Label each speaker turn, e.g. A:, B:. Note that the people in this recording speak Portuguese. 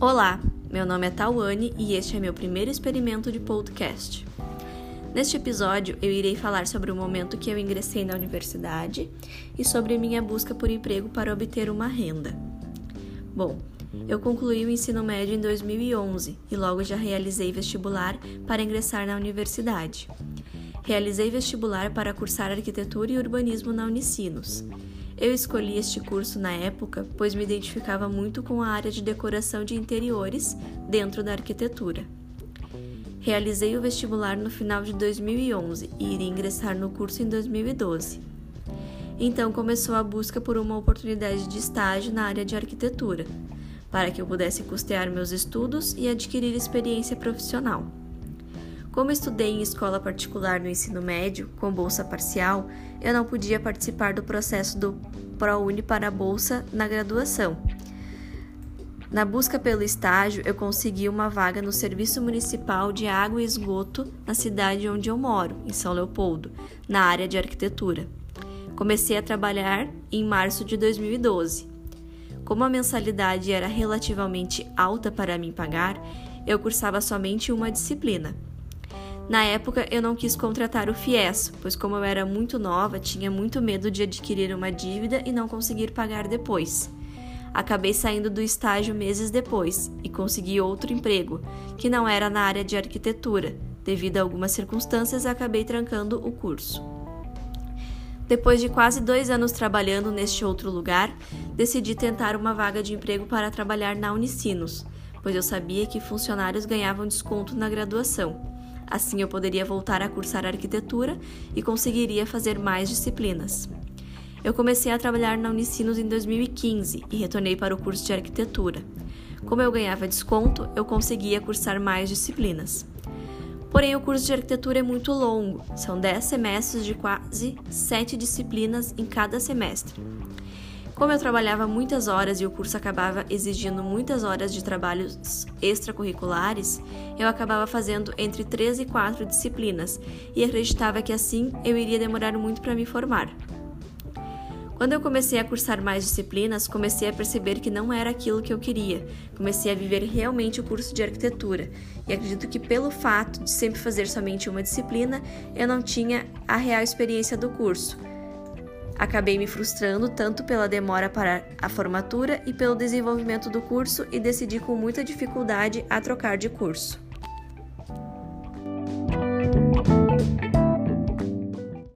A: Olá, meu nome é Tawane e este é meu primeiro experimento de podcast. Neste episódio, eu irei falar sobre o momento que eu ingressei na universidade e sobre minha busca por emprego para obter uma renda. Bom, eu concluí o ensino médio em 2011 e logo já realizei vestibular para ingressar na universidade. Realizei vestibular para cursar arquitetura e urbanismo na Unicinos. Eu escolhi este curso na época pois me identificava muito com a área de decoração de interiores dentro da arquitetura. Realizei o vestibular no final de 2011 e iria ingressar no curso em 2012. Então começou a busca por uma oportunidade de estágio na área de arquitetura, para que eu pudesse custear meus estudos e adquirir experiência profissional. Como estudei em escola particular no ensino médio, com bolsa parcial, eu não podia participar do processo do ProUni para a bolsa na graduação. Na busca pelo estágio, eu consegui uma vaga no Serviço Municipal de Água e Esgoto na cidade onde eu moro, em São Leopoldo, na área de arquitetura. Comecei a trabalhar em março de 2012. Como a mensalidade era relativamente alta para mim pagar, eu cursava somente uma disciplina. Na época, eu não quis contratar o FIES, pois, como eu era muito nova, tinha muito medo de adquirir uma dívida e não conseguir pagar depois. Acabei saindo do estágio meses depois e consegui outro emprego, que não era na área de arquitetura. Devido a algumas circunstâncias, acabei trancando o curso. Depois de quase dois anos trabalhando neste outro lugar, decidi tentar uma vaga de emprego para trabalhar na Unicinos, pois eu sabia que funcionários ganhavam desconto na graduação. Assim eu poderia voltar a cursar arquitetura e conseguiria fazer mais disciplinas. Eu comecei a trabalhar na Unicinos em 2015 e retornei para o curso de arquitetura. Como eu ganhava desconto, eu conseguia cursar mais disciplinas. Porém, o curso de arquitetura é muito longo, são 10 semestres de quase 7 disciplinas em cada semestre. Como eu trabalhava muitas horas e o curso acabava exigindo muitas horas de trabalhos extracurriculares, eu acabava fazendo entre três e quatro disciplinas e acreditava que assim eu iria demorar muito para me formar. Quando eu comecei a cursar mais disciplinas, comecei a perceber que não era aquilo que eu queria. Comecei a viver realmente o curso de arquitetura e acredito que, pelo fato de sempre fazer somente uma disciplina, eu não tinha a real experiência do curso. Acabei me frustrando tanto pela demora para a formatura e pelo desenvolvimento do curso e decidi com muita dificuldade a trocar de curso.